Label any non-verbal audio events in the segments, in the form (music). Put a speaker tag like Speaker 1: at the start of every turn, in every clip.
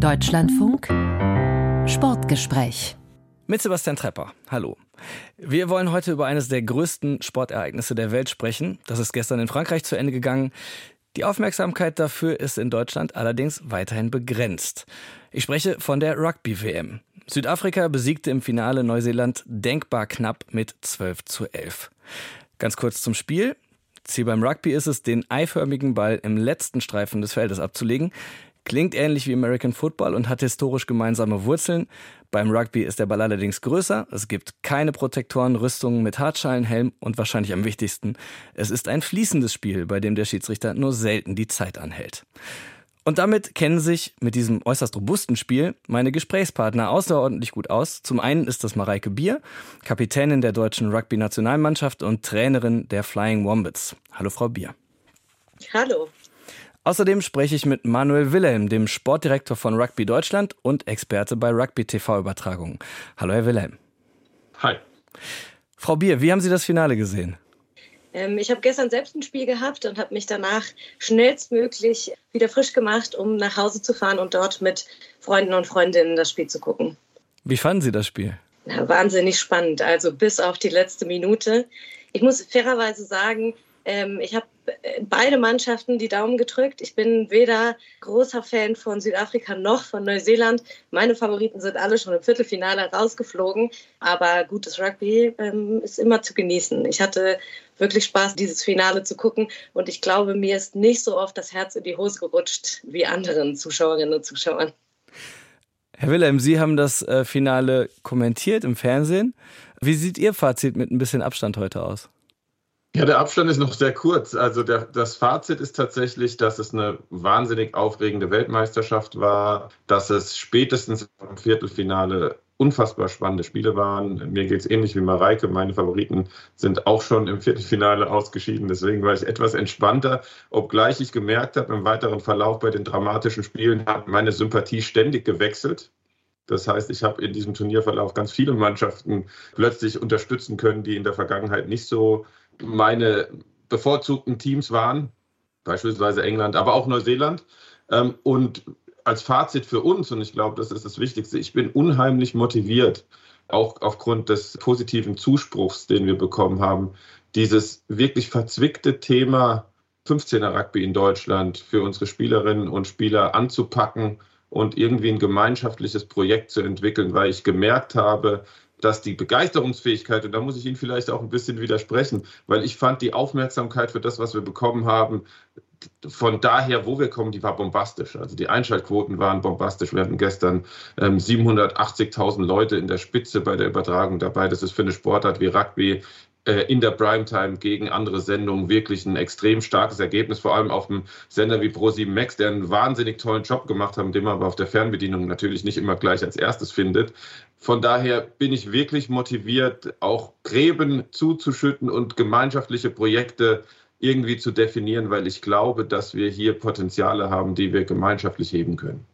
Speaker 1: Deutschlandfunk Sportgespräch
Speaker 2: mit Sebastian Trepper. Hallo. Wir wollen heute über eines der größten Sportereignisse der Welt sprechen. Das ist gestern in Frankreich zu Ende gegangen. Die Aufmerksamkeit dafür ist in Deutschland allerdings weiterhin begrenzt. Ich spreche von der Rugby-WM. Südafrika besiegte im Finale Neuseeland denkbar knapp mit 12 zu 11. Ganz kurz zum Spiel. Ziel beim Rugby ist es, den eiförmigen Ball im letzten Streifen des Feldes abzulegen. Klingt ähnlich wie American Football und hat historisch gemeinsame Wurzeln. Beim Rugby ist der Ball allerdings größer. Es gibt keine Protektoren, Rüstungen mit Hartschalen, Helm und wahrscheinlich am wichtigsten, es ist ein fließendes Spiel, bei dem der Schiedsrichter nur selten die Zeit anhält. Und damit kennen sich mit diesem äußerst robusten Spiel meine Gesprächspartner außerordentlich gut aus. Zum einen ist das Mareike Bier, Kapitänin der deutschen Rugby-Nationalmannschaft und Trainerin der Flying Wombats. Hallo Frau Bier.
Speaker 3: Hallo.
Speaker 2: Außerdem spreche ich mit Manuel Wilhelm, dem Sportdirektor von Rugby Deutschland und Experte bei Rugby TV-Übertragungen. Hallo Herr Wilhelm.
Speaker 4: Hi.
Speaker 2: Frau Bier, wie haben Sie das Finale gesehen?
Speaker 3: Ähm, ich habe gestern selbst ein Spiel gehabt und habe mich danach schnellstmöglich wieder frisch gemacht, um nach Hause zu fahren und dort mit Freunden und Freundinnen das Spiel zu gucken.
Speaker 2: Wie fanden Sie das Spiel?
Speaker 3: Ja, wahnsinnig spannend, also bis auf die letzte Minute. Ich muss fairerweise sagen, ähm, ich habe äh, beide Mannschaften die Daumen gedrückt. Ich bin weder großer Fan von Südafrika noch von Neuseeland. Meine Favoriten sind alle schon im Viertelfinale rausgeflogen. Aber gutes Rugby ähm, ist immer zu genießen. Ich hatte wirklich Spaß, dieses Finale zu gucken. Und ich glaube, mir ist nicht so oft das Herz in die Hose gerutscht wie anderen Zuschauerinnen und Zuschauern.
Speaker 2: Herr Wilhelm, Sie haben das äh, Finale kommentiert im Fernsehen. Wie sieht Ihr Fazit mit ein bisschen Abstand heute aus?
Speaker 4: Ja, der Abstand ist noch sehr kurz. Also der, das Fazit ist tatsächlich, dass es eine wahnsinnig aufregende Weltmeisterschaft war, dass es spätestens im Viertelfinale unfassbar spannende Spiele waren. Mir geht es ähnlich wie Mareike. Meine Favoriten sind auch schon im Viertelfinale ausgeschieden. Deswegen war ich etwas entspannter, obgleich ich gemerkt habe, im weiteren Verlauf bei den dramatischen Spielen hat meine Sympathie ständig gewechselt. Das heißt, ich habe in diesem Turnierverlauf ganz viele Mannschaften plötzlich unterstützen können, die in der Vergangenheit nicht so meine bevorzugten Teams waren, beispielsweise England, aber auch Neuseeland. Ähm, und als Fazit für uns, und ich glaube, das ist das Wichtigste, ich bin unheimlich motiviert, auch aufgrund des positiven Zuspruchs, den wir bekommen haben, dieses wirklich verzwickte Thema 15er Rugby in Deutschland für unsere Spielerinnen und Spieler anzupacken und irgendwie ein gemeinschaftliches Projekt zu entwickeln, weil ich gemerkt habe, dass die Begeisterungsfähigkeit, und da muss ich Ihnen vielleicht auch ein bisschen widersprechen, weil ich fand die Aufmerksamkeit für das, was wir bekommen haben, von daher, wo wir kommen, die war bombastisch. Also die Einschaltquoten waren bombastisch. Wir hatten gestern ähm, 780.000 Leute in der Spitze bei der Übertragung dabei. Das ist für eine Sportart wie Rugby in der Primetime gegen andere Sendungen wirklich ein extrem starkes Ergebnis, vor allem auf einem Sender wie Pro7 Max, der einen wahnsinnig tollen Job gemacht hat, den man aber auf der Fernbedienung natürlich nicht immer gleich als erstes findet. Von daher bin ich wirklich motiviert, auch Gräben zuzuschütten und gemeinschaftliche Projekte irgendwie zu definieren, weil ich glaube, dass wir hier Potenziale haben, die wir gemeinschaftlich heben können.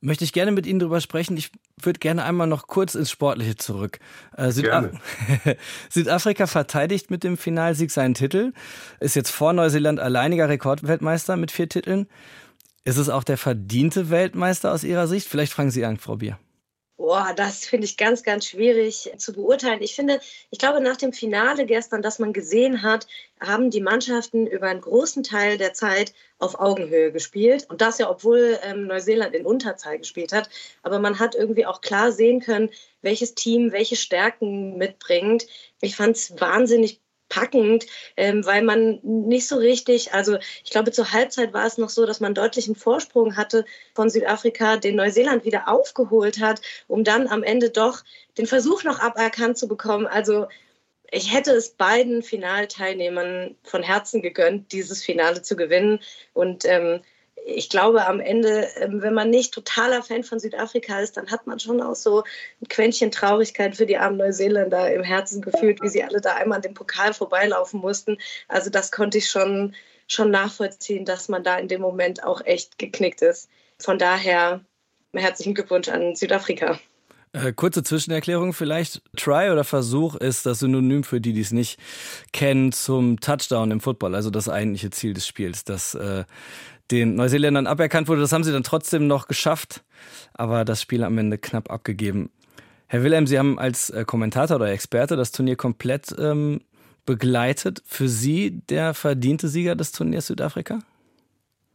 Speaker 2: Möchte ich gerne mit Ihnen darüber sprechen. Ich würde gerne einmal noch kurz ins Sportliche zurück. Äh, Südaf (laughs) Südafrika verteidigt mit dem Finalsieg seinen Titel, ist jetzt vor Neuseeland alleiniger Rekordweltmeister mit vier Titeln. Ist es auch der verdiente Weltmeister aus Ihrer Sicht? Vielleicht fragen Sie an, Frau Bier.
Speaker 3: Boah, das finde ich ganz, ganz schwierig zu beurteilen. Ich finde, ich glaube, nach dem Finale gestern, das man gesehen hat, haben die Mannschaften über einen großen Teil der Zeit auf Augenhöhe gespielt. Und das ja, obwohl ähm, Neuseeland in Unterzahl gespielt hat. Aber man hat irgendwie auch klar sehen können, welches Team welche Stärken mitbringt. Ich fand es wahnsinnig packend, ähm, weil man nicht so richtig, also ich glaube zur Halbzeit war es noch so, dass man deutlichen Vorsprung hatte von Südafrika, den Neuseeland wieder aufgeholt hat, um dann am Ende doch den Versuch noch aberkannt zu bekommen. Also ich hätte es beiden Finalteilnehmern von Herzen gegönnt, dieses Finale zu gewinnen und ähm, ich glaube, am Ende, ähm, wenn man nicht totaler Fan von Südafrika ist, dann hat man schon auch so ein Quäntchen Traurigkeit für die armen Neuseeländer im Herzen gefühlt, wie sie alle da einmal an dem Pokal vorbeilaufen mussten. Also das konnte ich schon, schon nachvollziehen, dass man da in dem Moment auch echt geknickt ist. Von daher herzlichen Glückwunsch an Südafrika.
Speaker 2: Äh, kurze Zwischenerklärung vielleicht. Try oder Versuch ist das Synonym für die, die es nicht kennen, zum Touchdown im Football, also das eigentliche Ziel des Spiels. Das äh, den Neuseeländern aberkannt wurde. Das haben sie dann trotzdem noch geschafft, aber das Spiel am Ende knapp abgegeben. Herr Wilhelm, Sie haben als äh, Kommentator oder Experte das Turnier komplett ähm, begleitet. Für Sie der verdiente Sieger des Turniers Südafrika?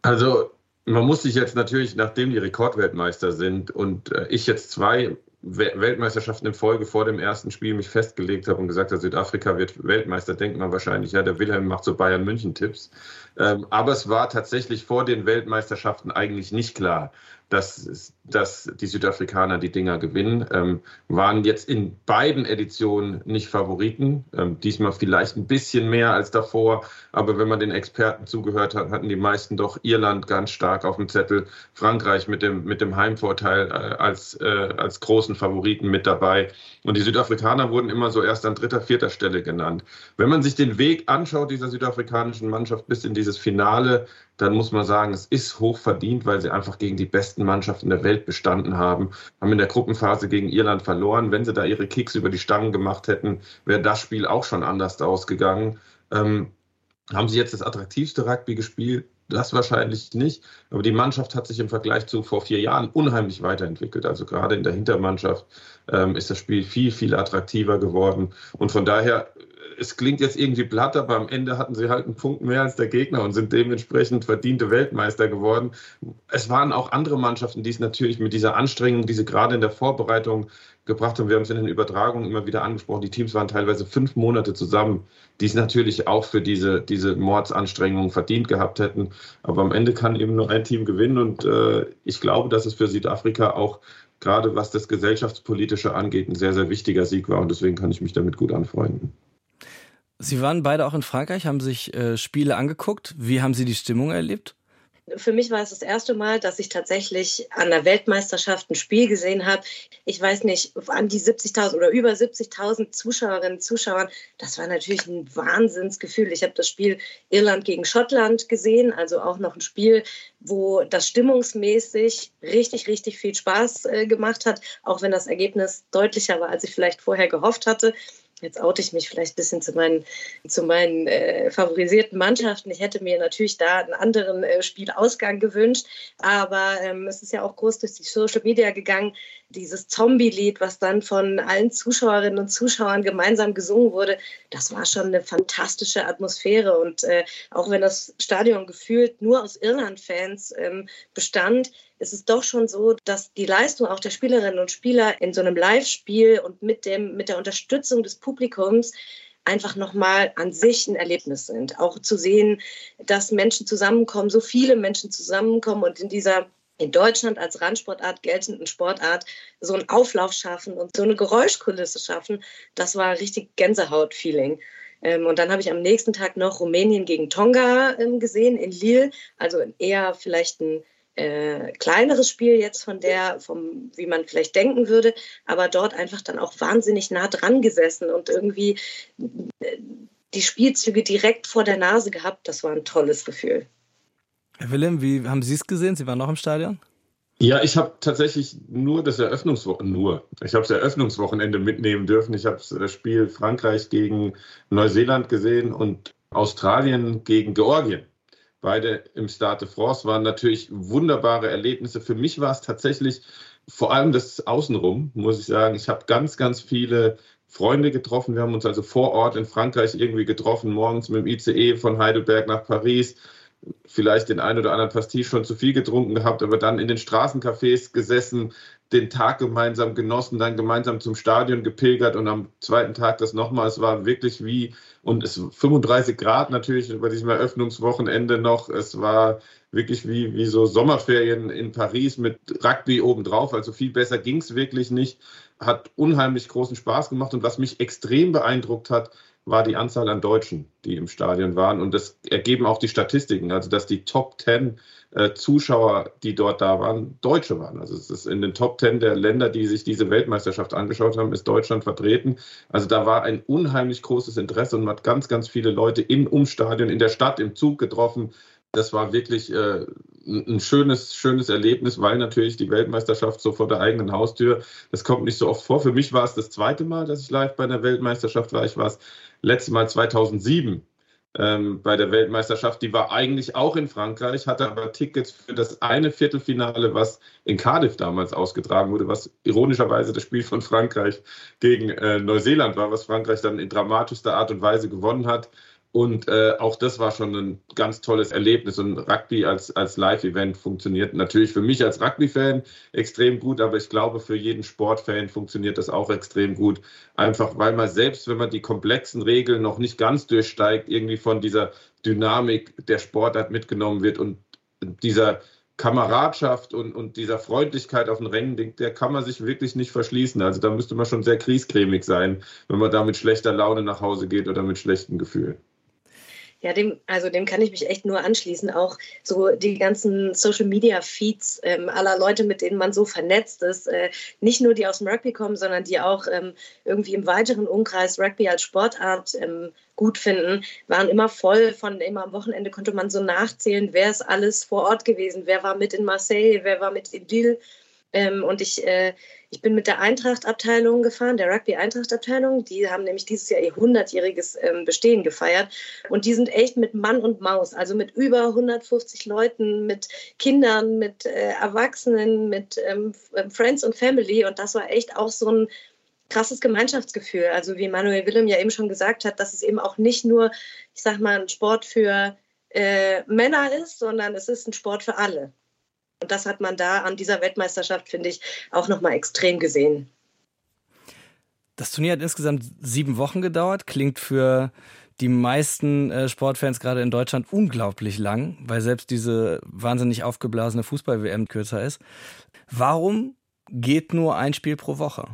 Speaker 4: Also man muss sich jetzt natürlich, nachdem die Rekordweltmeister sind und äh, ich jetzt zwei Weltmeisterschaften in Folge vor dem ersten Spiel mich festgelegt habe und gesagt habe, Südafrika wird Weltmeister, denkt man wahrscheinlich, ja, der Wilhelm macht so Bayern München Tipps. Ähm, aber es war tatsächlich vor den Weltmeisterschaften eigentlich nicht klar, dass, dass die Südafrikaner die Dinger gewinnen. Ähm, waren jetzt in beiden Editionen nicht Favoriten. Ähm, diesmal vielleicht ein bisschen mehr als davor. Aber wenn man den Experten zugehört hat, hatten die meisten doch Irland ganz stark auf dem Zettel. Frankreich mit dem, mit dem Heimvorteil äh, als, äh, als großen Favoriten mit dabei. Und die Südafrikaner wurden immer so erst an dritter, vierter Stelle genannt. Wenn man sich den Weg anschaut dieser südafrikanischen Mannschaft bis in dieses Finale, dann muss man sagen, es ist hoch verdient, weil sie einfach gegen die besten Mannschaften der Welt bestanden haben. Haben in der Gruppenphase gegen Irland verloren. Wenn sie da ihre Kicks über die Stangen gemacht hätten, wäre das Spiel auch schon anders ausgegangen. Ähm, haben sie jetzt das attraktivste Rugby gespielt? Das wahrscheinlich nicht. Aber die Mannschaft hat sich im Vergleich zu vor vier Jahren unheimlich weiterentwickelt. Also gerade in der Hintermannschaft ähm, ist das Spiel viel, viel attraktiver geworden. Und von daher es klingt jetzt irgendwie platt, aber am Ende hatten sie halt einen Punkt mehr als der Gegner und sind dementsprechend verdiente Weltmeister geworden. Es waren auch andere Mannschaften, die es natürlich mit dieser Anstrengung, die sie gerade in der Vorbereitung gebracht haben. Wir haben es in den Übertragungen immer wieder angesprochen. Die Teams waren teilweise fünf Monate zusammen, die es natürlich auch für diese, diese Mordsanstrengungen verdient gehabt hätten. Aber am Ende kann eben nur ein Team gewinnen und äh, ich glaube, dass es für Südafrika auch gerade was das Gesellschaftspolitische angeht, ein sehr, sehr wichtiger Sieg war und deswegen kann ich mich damit gut anfreunden.
Speaker 2: Sie waren beide auch in Frankreich, haben sich äh, Spiele angeguckt. Wie haben Sie die Stimmung erlebt?
Speaker 3: Für mich war es das erste Mal, dass ich tatsächlich an der Weltmeisterschaft ein Spiel gesehen habe. Ich weiß nicht, an die 70.000 oder über 70.000 Zuschauerinnen und Zuschauern. Das war natürlich ein Wahnsinnsgefühl. Ich habe das Spiel Irland gegen Schottland gesehen, also auch noch ein Spiel, wo das stimmungsmäßig richtig, richtig viel Spaß äh, gemacht hat, auch wenn das Ergebnis deutlicher war, als ich vielleicht vorher gehofft hatte jetzt oute ich mich vielleicht ein bisschen zu meinen, zu meinen äh, favorisierten Mannschaften. Ich hätte mir natürlich da einen anderen äh, Spielausgang gewünscht, aber ähm, es ist ja auch groß durch die Social Media gegangen, dieses Zombie-Lied, was dann von allen Zuschauerinnen und Zuschauern gemeinsam gesungen wurde, das war schon eine fantastische Atmosphäre. Und äh, auch wenn das Stadion gefühlt nur aus Irland-Fans ähm, bestand, ist es doch schon so, dass die Leistung auch der Spielerinnen und Spieler in so einem Live-Spiel und mit, dem, mit der Unterstützung des Publikums einfach nochmal an sich ein Erlebnis sind. Auch zu sehen, dass Menschen zusammenkommen, so viele Menschen zusammenkommen und in dieser in Deutschland als Randsportart geltenden Sportart so einen Auflauf schaffen und so eine Geräuschkulisse schaffen, das war richtig Gänsehaut-Feeling. Ähm, und dann habe ich am nächsten Tag noch Rumänien gegen Tonga ähm, gesehen in Lille, also eher vielleicht ein äh, kleineres Spiel jetzt von der, vom, wie man vielleicht denken würde, aber dort einfach dann auch wahnsinnig nah dran gesessen und irgendwie äh, die Spielzüge direkt vor der Nase gehabt. Das war ein tolles Gefühl.
Speaker 2: Herr Willem, wie haben Sie es gesehen? Sie waren noch im Stadion?
Speaker 4: Ja, ich habe tatsächlich nur das Eröffnungswochenende, nur, ich habe das Eröffnungswochenende mitnehmen dürfen. Ich habe das Spiel Frankreich gegen Neuseeland gesehen und Australien gegen Georgien. Beide im Stade de France waren natürlich wunderbare Erlebnisse. Für mich war es tatsächlich vor allem das Außenrum, muss ich sagen. Ich habe ganz, ganz viele Freunde getroffen. Wir haben uns also vor Ort in Frankreich irgendwie getroffen, morgens mit dem ICE von Heidelberg nach Paris vielleicht den einen oder anderen Pastis schon zu viel getrunken gehabt, aber dann in den Straßencafés gesessen, den Tag gemeinsam genossen, dann gemeinsam zum Stadion gepilgert und am zweiten Tag das nochmal. Es war wirklich wie, und es 35 Grad natürlich bei diesem Eröffnungswochenende noch. Es war wirklich wie, wie so Sommerferien in Paris mit Rugby obendrauf. Also viel besser ging es wirklich nicht. Hat unheimlich großen Spaß gemacht und was mich extrem beeindruckt hat, war die Anzahl an Deutschen, die im Stadion waren. Und das ergeben auch die Statistiken, also dass die Top 10 äh, Zuschauer, die dort da waren, Deutsche waren. Also es ist in den Top 10 der Länder, die sich diese Weltmeisterschaft angeschaut haben, ist Deutschland vertreten. Also da war ein unheimlich großes Interesse und man hat ganz, ganz viele Leute im Umstadion, in der Stadt, im Zug getroffen. Das war wirklich äh, ein schönes, schönes Erlebnis, weil natürlich die Weltmeisterschaft so vor der eigenen Haustür, das kommt nicht so oft vor. Für mich war es das zweite Mal, dass ich live bei einer Weltmeisterschaft war. Ich war es letzte Mal 2007 ähm, bei der Weltmeisterschaft. Die war eigentlich auch in Frankreich, hatte aber Tickets für das eine Viertelfinale, was in Cardiff damals ausgetragen wurde, was ironischerweise das Spiel von Frankreich gegen äh, Neuseeland war, was Frankreich dann in dramatischster Art und Weise gewonnen hat. Und äh, auch das war schon ein ganz tolles Erlebnis. Und Rugby als, als Live-Event funktioniert natürlich für mich als Rugby-Fan extrem gut, aber ich glaube, für jeden Sportfan funktioniert das auch extrem gut. Einfach weil man selbst, wenn man die komplexen Regeln noch nicht ganz durchsteigt, irgendwie von dieser Dynamik der Sportart mitgenommen wird und dieser Kameradschaft und, und dieser Freundlichkeit auf den Rängen, der kann man sich wirklich nicht verschließen. Also da müsste man schon sehr kriescremig sein, wenn man da mit schlechter Laune nach Hause geht oder mit schlechten Gefühlen.
Speaker 3: Ja, dem, also dem kann ich mich echt nur anschließen. Auch so die ganzen Social Media Feeds ähm, aller Leute, mit denen man so vernetzt ist, äh, nicht nur die aus dem Rugby kommen, sondern die auch ähm, irgendwie im weiteren Umkreis Rugby als Sportart ähm, gut finden, waren immer voll von immer am Wochenende konnte man so nachzählen, wer ist alles vor Ort gewesen, wer war mit in Marseille, wer war mit in Lille. Ähm, und ich, äh, ich bin mit der Eintracht-Abteilung gefahren, der Rugby-Eintracht-Abteilung. Die haben nämlich dieses Jahr ihr 100-jähriges ähm, Bestehen gefeiert. Und die sind echt mit Mann und Maus, also mit über 150 Leuten, mit Kindern, mit äh, Erwachsenen, mit ähm, Friends und Family. Und das war echt auch so ein krasses Gemeinschaftsgefühl. Also wie Manuel Willem ja eben schon gesagt hat, dass es eben auch nicht nur, ich sag mal, ein Sport für äh, Männer ist, sondern es ist ein Sport für alle. Und das hat man da an dieser Weltmeisterschaft, finde ich, auch nochmal extrem gesehen.
Speaker 2: Das Turnier hat insgesamt sieben Wochen gedauert, klingt für die meisten äh, Sportfans gerade in Deutschland unglaublich lang, weil selbst diese wahnsinnig aufgeblasene Fußball-WM kürzer ist. Warum geht nur ein Spiel pro Woche?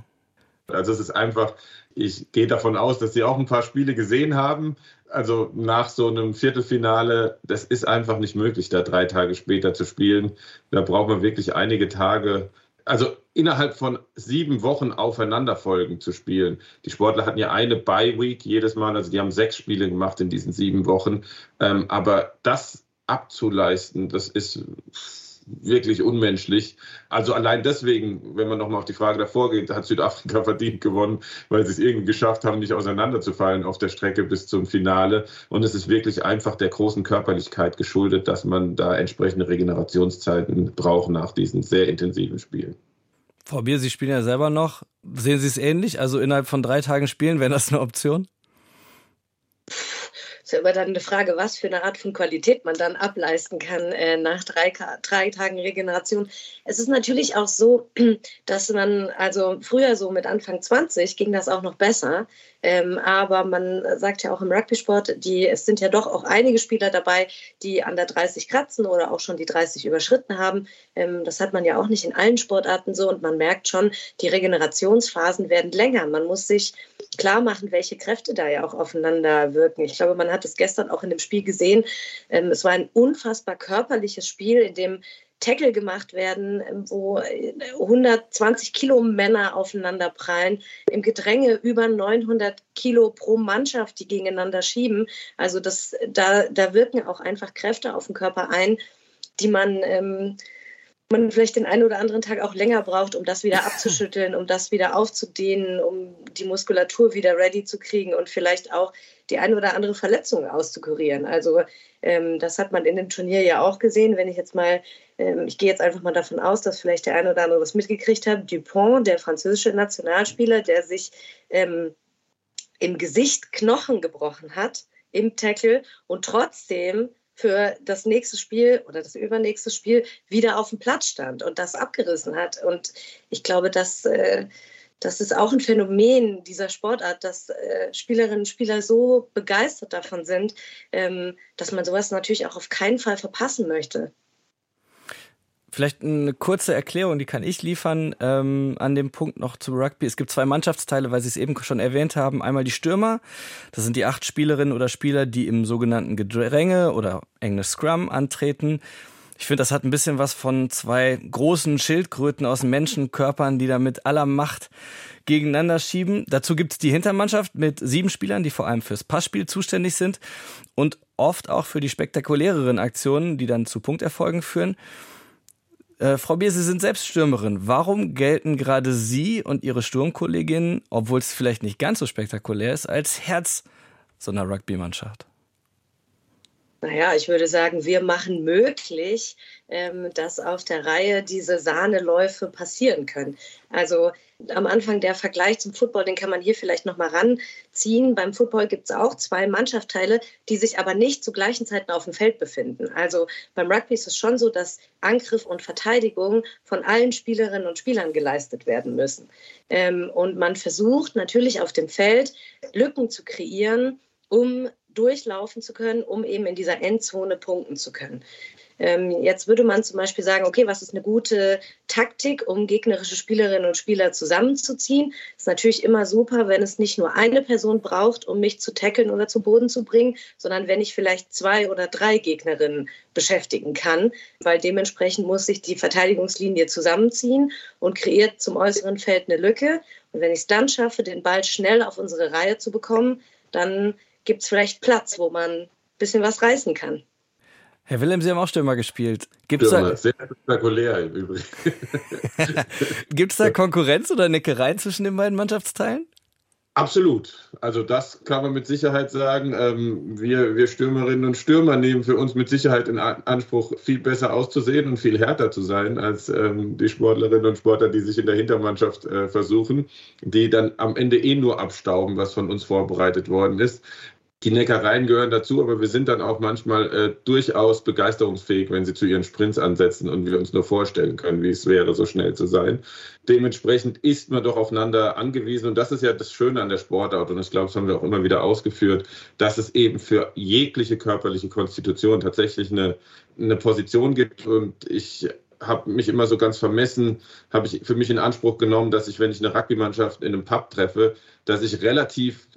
Speaker 4: Also es ist einfach, ich gehe davon aus, dass Sie auch ein paar Spiele gesehen haben also nach so einem Viertelfinale, das ist einfach nicht möglich, da drei Tage später zu spielen. Da braucht man wirklich einige Tage, also innerhalb von sieben Wochen aufeinanderfolgend zu spielen. Die Sportler hatten ja eine Bye-Week jedes Mal, also die haben sechs Spiele gemacht in diesen sieben Wochen. Ähm, aber das abzuleisten, das ist wirklich unmenschlich. Also allein deswegen, wenn man nochmal auf die Frage davor geht, hat Südafrika (laughs) verdient gewonnen, weil sie es irgendwie geschafft haben, nicht auseinanderzufallen auf der Strecke bis zum Finale. Und es ist wirklich einfach der großen Körperlichkeit geschuldet, dass man da entsprechende Regenerationszeiten braucht nach diesen sehr intensiven Spielen.
Speaker 2: Frau Bier, Sie spielen ja selber noch. Sehen Sie es ähnlich? Also innerhalb von drei Tagen spielen, wäre das eine Option?
Speaker 3: Immer dann eine Frage, was für eine Art von Qualität man dann ableisten kann äh, nach drei, drei Tagen Regeneration. Es ist natürlich auch so, (clears throat) dass man, also früher so mit Anfang 20 ging das auch noch besser. Ähm, aber man sagt ja auch im Rugby-Sport, es sind ja doch auch einige Spieler dabei, die an der 30 kratzen oder auch schon die 30 überschritten haben. Ähm, das hat man ja auch nicht in allen Sportarten so und man merkt schon, die Regenerationsphasen werden länger. Man muss sich klar machen, welche Kräfte da ja auch aufeinander wirken. Ich glaube, man hat es gestern auch in dem Spiel gesehen. Ähm, es war ein unfassbar körperliches Spiel, in dem Tackle gemacht werden, wo 120 Kilo Männer aufeinander prallen, im Gedränge über 900 Kilo pro Mannschaft, die gegeneinander schieben. Also das, da, da wirken auch einfach Kräfte auf den Körper ein, die man ähm, man vielleicht den einen oder anderen Tag auch länger braucht, um das wieder abzuschütteln, um das wieder aufzudehnen, um die Muskulatur wieder ready zu kriegen und vielleicht auch die eine oder andere Verletzung auszukurieren. Also ähm, das hat man in dem Turnier ja auch gesehen. Wenn ich jetzt mal, ähm, ich gehe jetzt einfach mal davon aus, dass vielleicht der eine oder andere was mitgekriegt hat. Dupont, der französische Nationalspieler, der sich ähm, im Gesicht Knochen gebrochen hat im Tackle und trotzdem für das nächste Spiel oder das übernächste Spiel wieder auf dem Platz stand und das abgerissen hat. Und ich glaube, dass äh, das ist auch ein Phänomen dieser Sportart, dass äh, Spielerinnen und Spieler so begeistert davon sind, ähm, dass man sowas natürlich auch auf keinen Fall verpassen möchte.
Speaker 2: Vielleicht eine kurze Erklärung, die kann ich liefern ähm, an dem Punkt noch zu Rugby. Es gibt zwei Mannschaftsteile, weil Sie es eben schon erwähnt haben. Einmal die Stürmer, das sind die acht Spielerinnen oder Spieler, die im sogenannten Gedränge oder Englisch Scrum antreten. Ich finde, das hat ein bisschen was von zwei großen Schildkröten aus Menschenkörpern, die da mit aller Macht gegeneinander schieben. Dazu gibt es die Hintermannschaft mit sieben Spielern, die vor allem fürs Passspiel zuständig sind und oft auch für die spektakuläreren Aktionen, die dann zu Punkterfolgen führen. Äh, Frau Bier, Sie sind selbst Stürmerin. Warum gelten gerade Sie und Ihre Sturmkolleginnen, obwohl es vielleicht nicht ganz so spektakulär ist, als Herz so einer Rugby-Mannschaft?
Speaker 3: Naja, ich würde sagen, wir machen möglich, ähm, dass auf der Reihe diese Sahneläufe passieren können. Also am Anfang der Vergleich zum Football, den kann man hier vielleicht nochmal ranziehen. Beim Football gibt es auch zwei Mannschaftsteile, die sich aber nicht zu gleichen Zeiten auf dem Feld befinden. Also beim Rugby ist es schon so, dass Angriff und Verteidigung von allen Spielerinnen und Spielern geleistet werden müssen. Ähm, und man versucht natürlich auf dem Feld Lücken zu kreieren, um durchlaufen zu können, um eben in dieser Endzone punkten zu können. Ähm, jetzt würde man zum Beispiel sagen, okay, was ist eine gute Taktik, um gegnerische Spielerinnen und Spieler zusammenzuziehen? Ist natürlich immer super, wenn es nicht nur eine Person braucht, um mich zu tackeln oder zu Boden zu bringen, sondern wenn ich vielleicht zwei oder drei Gegnerinnen beschäftigen kann, weil dementsprechend muss sich die Verteidigungslinie zusammenziehen und kreiert zum äußeren Feld eine Lücke. Und wenn ich es dann schaffe, den Ball schnell auf unsere Reihe zu bekommen, dann gibt es vielleicht Platz, wo man ein bisschen was reißen kann.
Speaker 2: Herr Wilhelm, Sie haben auch Stürmer gespielt.
Speaker 4: Gibt es da, sehr spektakulär im Übrigen. (laughs)
Speaker 2: Gibt es da Konkurrenz oder Neckereien zwischen den beiden Mannschaftsteilen?
Speaker 4: Absolut. Also das kann man mit Sicherheit sagen. Ähm, wir, wir Stürmerinnen und Stürmer nehmen für uns mit Sicherheit in Anspruch, viel besser auszusehen und viel härter zu sein als ähm, die Sportlerinnen und Sportler, die sich in der Hintermannschaft äh, versuchen, die dann am Ende eh nur abstauben, was von uns vorbereitet worden ist die Neckereien gehören dazu, aber wir sind dann auch manchmal äh, durchaus begeisterungsfähig, wenn sie zu ihren Sprints ansetzen und wir uns nur vorstellen können, wie es wäre, so schnell zu sein. Dementsprechend ist man doch aufeinander angewiesen und das ist ja das Schöne an der Sportart und ich glaube, das haben wir auch immer wieder ausgeführt, dass es eben für jegliche körperliche Konstitution tatsächlich eine, eine Position gibt und ich habe mich immer so ganz vermessen, habe ich für mich in Anspruch genommen, dass ich, wenn ich eine Rugby-Mannschaft in einem Pub treffe, dass ich relativ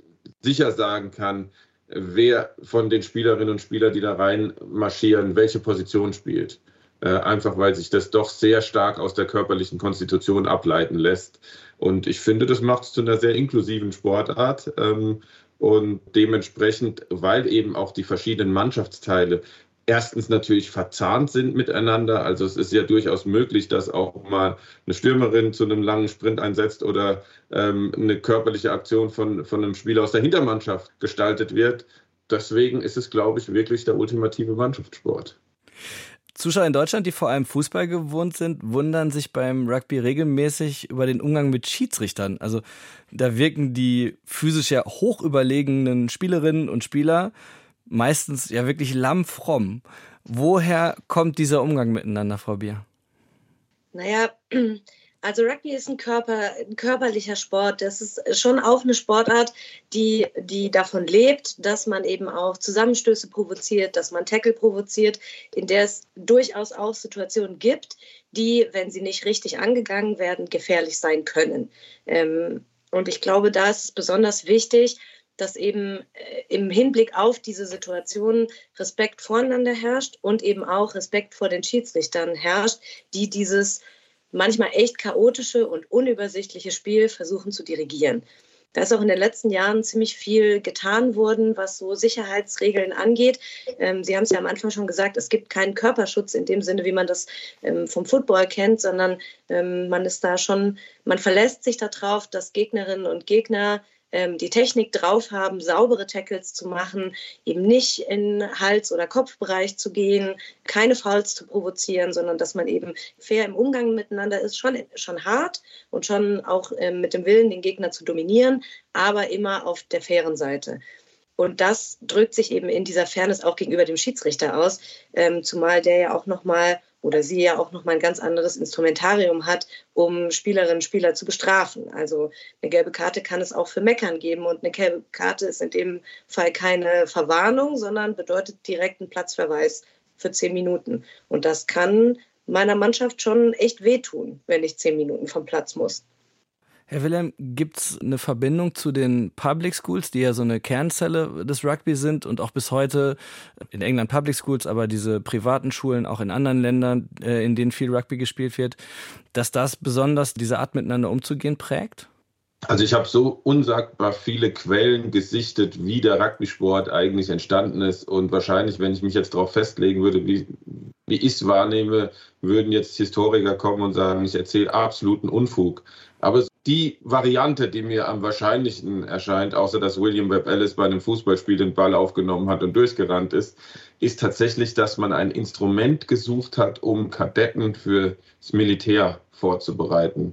Speaker 4: sicher sagen kann, wer von den Spielerinnen und Spielern, die da rein marschieren, welche Position spielt. Äh, einfach weil sich das doch sehr stark aus der körperlichen Konstitution ableiten lässt. Und ich finde, das macht es zu einer sehr inklusiven Sportart. Ähm, und dementsprechend, weil eben auch die verschiedenen Mannschaftsteile erstens natürlich verzahnt sind miteinander. Also es ist ja durchaus möglich, dass auch mal eine Stürmerin zu einem langen Sprint einsetzt oder ähm, eine körperliche Aktion von, von einem Spieler aus der Hintermannschaft gestaltet wird. Deswegen ist es, glaube ich, wirklich der ultimative Mannschaftssport.
Speaker 2: Zuschauer in Deutschland, die vor allem Fußball gewohnt sind, wundern sich beim Rugby regelmäßig über den Umgang mit Schiedsrichtern. Also da wirken die physisch ja hoch überlegenen Spielerinnen und Spieler meistens ja wirklich lammfromm. Woher kommt dieser Umgang miteinander, Frau Bier?
Speaker 3: Naja, (clears throat) also Rugby ist ein, Körper, ein körperlicher Sport. Das ist schon auch eine Sportart, die, die davon lebt, dass man eben auch Zusammenstöße provoziert, dass man Tackle provoziert, in der es durchaus auch Situationen gibt, die, wenn sie nicht richtig angegangen werden, gefährlich sein können. Ähm, und ich glaube, da ist es besonders wichtig, dass eben äh, im Hinblick auf diese Situation Respekt voreinander herrscht und eben auch Respekt vor den Schiedsrichtern herrscht, die dieses manchmal echt chaotische und unübersichtliche Spiel versuchen zu dirigieren. Da ist auch in den letzten Jahren ziemlich viel getan worden, was so Sicherheitsregeln angeht. Ähm, Sie haben es ja am Anfang schon gesagt, es gibt keinen Körperschutz in dem Sinne, wie man das ähm, vom Football kennt, sondern ähm, man ist da schon, man verlässt sich darauf, dass Gegnerinnen und Gegner ähm, die Technik drauf haben, saubere Tackles zu machen, eben nicht in Hals- oder Kopfbereich zu gehen, keine Fouls zu provozieren, sondern dass man eben fair im Umgang miteinander ist, schon, schon hart und schon auch ähm, mit dem Willen, den Gegner zu dominieren, aber immer auf der fairen Seite. Und das drückt sich eben in dieser Fairness auch gegenüber dem Schiedsrichter aus, ähm, zumal der ja auch nochmal oder sie ja auch nochmal ein ganz anderes Instrumentarium hat, um Spielerinnen und Spieler zu bestrafen. Also eine gelbe Karte kann es auch für Meckern geben und eine gelbe Karte ist in dem Fall keine Verwarnung, sondern bedeutet direkt einen Platzverweis für zehn Minuten. Und das kann meiner Mannschaft schon echt wehtun, wenn ich zehn Minuten vom Platz muss.
Speaker 2: Herr Wilhelm, gibt es eine Verbindung zu den Public Schools, die ja so eine Kernzelle des Rugby sind und auch bis heute in England Public Schools, aber diese privaten Schulen auch in anderen Ländern, äh, in denen viel Rugby gespielt wird, dass das besonders diese Art miteinander umzugehen prägt?
Speaker 4: Also ich habe so unsagbar viele Quellen gesichtet, wie der Rugby-Sport eigentlich entstanden ist. Und wahrscheinlich, wenn ich mich jetzt darauf festlegen würde, wie, wie ich es wahrnehme, würden jetzt Historiker kommen und sagen, ich erzähle absoluten Unfug. Aber die Variante, die mir am wahrscheinlichsten erscheint, außer dass William Webb Ellis bei einem Fußballspiel den Ball aufgenommen hat und durchgerannt ist, ist tatsächlich, dass man ein Instrument gesucht hat, um Kadetten fürs Militär vorzubereiten.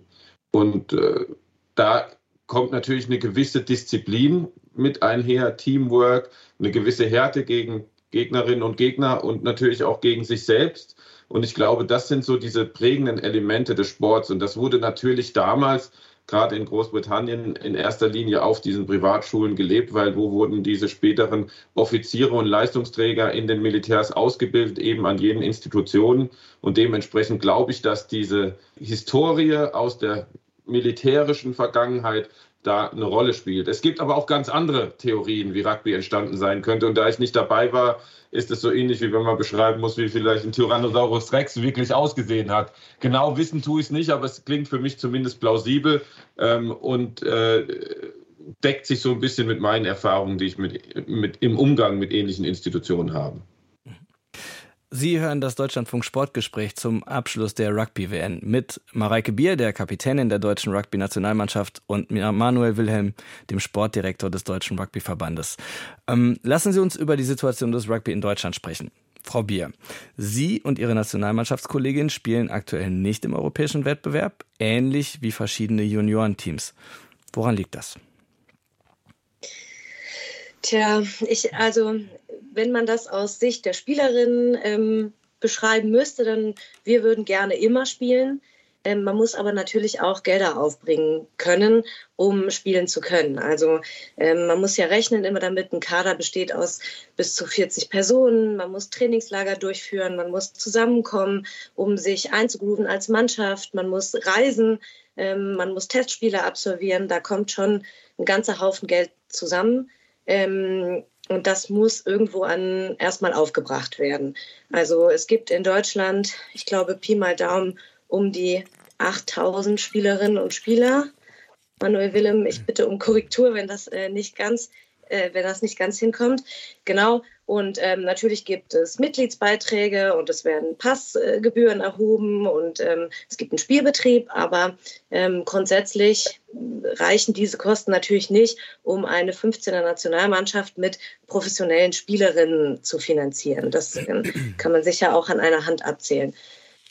Speaker 4: Und äh, da kommt natürlich eine gewisse Disziplin mit einher, Teamwork, eine gewisse Härte gegen Gegnerinnen und Gegner und natürlich auch gegen sich selbst. Und ich glaube, das sind so diese prägenden Elemente des Sports. Und das wurde natürlich damals gerade in Großbritannien in erster Linie auf diesen Privatschulen gelebt, weil wo wurden diese späteren Offiziere und Leistungsträger in den Militärs ausgebildet, eben an jenen Institutionen. Und dementsprechend glaube ich, dass diese Historie aus der militärischen Vergangenheit da eine Rolle spielt. Es gibt aber auch ganz andere Theorien, wie Rugby entstanden sein könnte. Und da ich nicht dabei war, ist es so ähnlich, wie wenn man beschreiben muss, wie vielleicht ein Tyrannosaurus Rex wirklich ausgesehen hat. Genau wissen tue ich es nicht, aber es klingt für mich zumindest plausibel ähm, und äh, deckt sich so ein bisschen mit meinen Erfahrungen, die ich mit, mit, im Umgang mit ähnlichen Institutionen habe.
Speaker 2: Sie hören das Deutschlandfunk Sportgespräch zum Abschluss der Rugby-WN mit Mareike Bier, der Kapitänin der deutschen Rugby-Nationalmannschaft und Manuel Wilhelm, dem Sportdirektor des Deutschen Rugby-Verbandes. Ähm, lassen Sie uns über die Situation des Rugby in Deutschland sprechen. Frau Bier, Sie und Ihre Nationalmannschaftskollegin spielen aktuell nicht im europäischen Wettbewerb, ähnlich wie verschiedene Juniorenteams. Woran liegt das?
Speaker 3: Tja, ich, also wenn man das aus Sicht der Spielerin ähm, beschreiben müsste, dann wir würden gerne immer spielen. Ähm, man muss aber natürlich auch Gelder aufbringen können, um spielen zu können. Also ähm, man muss ja rechnen immer damit, ein Kader besteht aus bis zu 40 Personen. Man muss Trainingslager durchführen, man muss zusammenkommen, um sich einzugrooven als Mannschaft. Man muss reisen, ähm, man muss Testspiele absolvieren. Da kommt schon ein ganzer Haufen Geld zusammen. Ähm, und das muss irgendwo an erstmal aufgebracht werden. Also es gibt in Deutschland, ich glaube, Pi mal Daumen, um die 8000 Spielerinnen und Spieler. Manuel Willem, ich bitte um Korrektur, wenn das äh, nicht ganz äh, wenn das nicht ganz hinkommt. Genau. Und ähm, natürlich gibt es Mitgliedsbeiträge und es werden Passgebühren erhoben und ähm, es gibt einen Spielbetrieb, aber ähm, grundsätzlich reichen diese Kosten natürlich nicht, um eine 15er Nationalmannschaft mit professionellen Spielerinnen zu finanzieren. Das ähm, kann man sicher auch an einer Hand abzählen.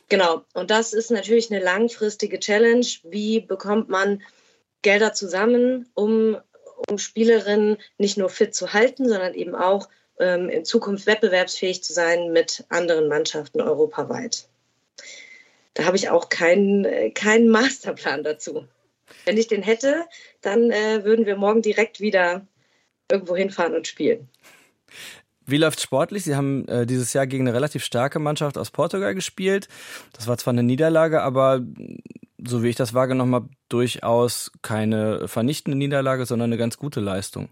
Speaker 3: Genau. Und das ist natürlich eine langfristige Challenge. Wie bekommt man Gelder zusammen, um um Spielerinnen nicht nur fit zu halten, sondern eben auch in Zukunft wettbewerbsfähig zu sein mit anderen Mannschaften europaweit. Da habe ich auch keinen, äh, keinen Masterplan dazu. Wenn ich den hätte, dann äh, würden wir morgen direkt wieder irgendwo hinfahren und spielen.
Speaker 2: Wie läuft sportlich? Sie haben äh, dieses Jahr gegen eine relativ starke Mannschaft aus Portugal gespielt. Das war zwar eine Niederlage, aber so wie ich das wahrgenommen habe, durchaus keine vernichtende Niederlage, sondern eine ganz gute Leistung.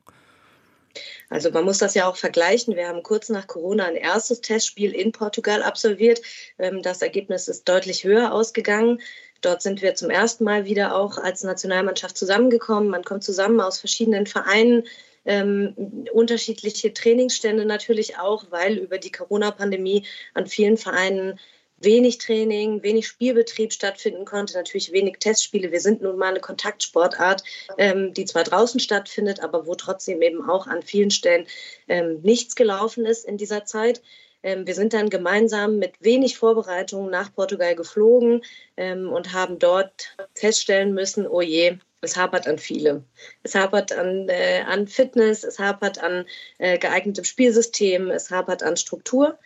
Speaker 3: Also man muss das ja auch vergleichen. Wir haben kurz nach Corona ein erstes Testspiel in Portugal absolviert. Ähm, das Ergebnis ist deutlich höher ausgegangen. Dort sind wir zum ersten Mal wieder auch als Nationalmannschaft zusammengekommen. Man kommt zusammen aus verschiedenen Vereinen, ähm, unterschiedliche Trainingsstände natürlich auch, weil über die Corona-Pandemie an vielen Vereinen wenig Training, wenig Spielbetrieb stattfinden konnte, natürlich wenig Testspiele. Wir sind nun mal eine Kontaktsportart, ähm, die zwar draußen stattfindet, aber wo trotzdem eben auch an vielen Stellen ähm, nichts gelaufen ist in dieser Zeit. Ähm, wir sind dann gemeinsam mit wenig Vorbereitung nach Portugal geflogen ähm, und haben dort feststellen müssen, oh je, es hapert an viele. Es hapert an, äh, an Fitness, es hapert an äh, geeignetem Spielsystem, es hapert an Struktur.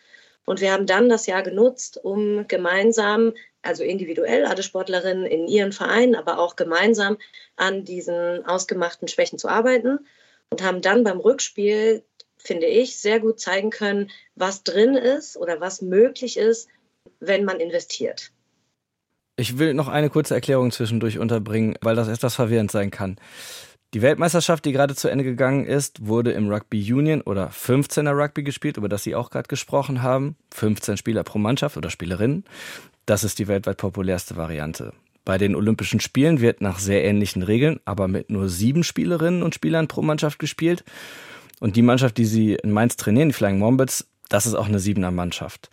Speaker 3: Und wir haben dann das Jahr genutzt, um gemeinsam, also individuell, alle Sportlerinnen in ihren Vereinen, aber auch gemeinsam an diesen ausgemachten Schwächen zu arbeiten und haben dann beim Rückspiel, finde ich, sehr gut zeigen können, was drin ist oder was möglich ist, wenn man investiert.
Speaker 2: Ich will noch eine kurze Erklärung zwischendurch unterbringen, weil das etwas verwirrend sein kann. Die Weltmeisterschaft, die gerade zu Ende gegangen ist, wurde im Rugby Union oder 15er Rugby gespielt, über das Sie auch gerade gesprochen haben. 15 Spieler pro Mannschaft oder Spielerinnen. Das ist die weltweit populärste Variante. Bei den Olympischen Spielen wird nach sehr ähnlichen Regeln, aber mit nur sieben Spielerinnen und Spielern pro Mannschaft gespielt. Und die Mannschaft, die Sie in Mainz trainieren, die Flying Wombats, das ist auch eine Siebener Mannschaft.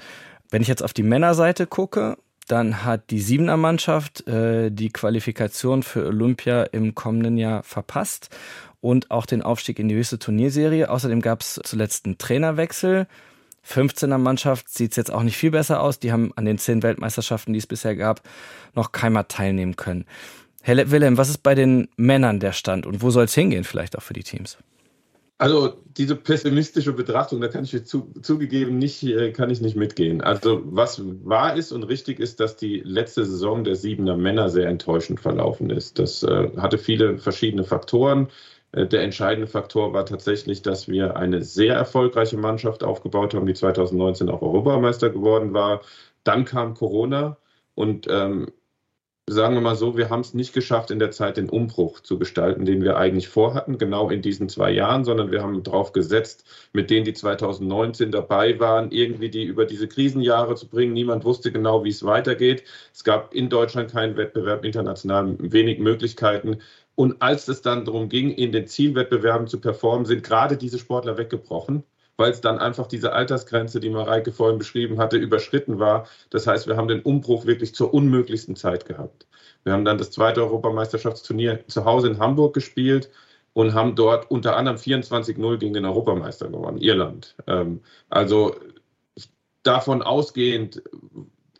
Speaker 2: Wenn ich jetzt auf die Männerseite gucke, dann hat die Siebener Mannschaft äh, die Qualifikation für Olympia im kommenden Jahr verpasst und auch den Aufstieg in die höchste Turnierserie. Außerdem gab es zuletzt einen Trainerwechsel. 15er Mannschaft sieht es jetzt auch nicht viel besser aus. Die haben an den zehn Weltmeisterschaften, die es bisher gab, noch keinmal teilnehmen können. Herr Wilhelm, was ist bei den Männern der Stand und wo soll es hingehen, vielleicht auch für die Teams?
Speaker 4: Also diese pessimistische Betrachtung, da kann ich zu, zugegeben nicht, äh, kann ich nicht mitgehen. Also was wahr ist und richtig ist, dass die letzte Saison der Siebener Männer sehr enttäuschend verlaufen ist. Das äh, hatte viele verschiedene Faktoren. Äh, der entscheidende Faktor war tatsächlich, dass wir eine sehr erfolgreiche Mannschaft aufgebaut haben, die 2019 auch Europameister geworden war. Dann kam Corona und ähm, sagen wir mal so, wir haben es nicht geschafft, in der Zeit den Umbruch zu gestalten, den wir eigentlich vorhatten, genau in diesen zwei Jahren, sondern wir haben darauf gesetzt, mit denen, die 2019 dabei waren, irgendwie die über diese Krisenjahre zu bringen. Niemand wusste genau, wie es weitergeht. Es gab in Deutschland keinen Wettbewerb, international wenig Möglichkeiten. Und als es dann darum ging, in den Zielwettbewerben zu performen, sind gerade diese Sportler weggebrochen weil es dann einfach diese Altersgrenze, die Mareike vorhin beschrieben hatte, überschritten war. Das heißt, wir haben den Umbruch wirklich zur unmöglichsten Zeit gehabt. Wir haben dann das zweite Europameisterschaftsturnier zu Hause in Hamburg gespielt und haben dort unter anderem 24-0 gegen den Europameister gewonnen, Irland. Ähm, also davon ausgehend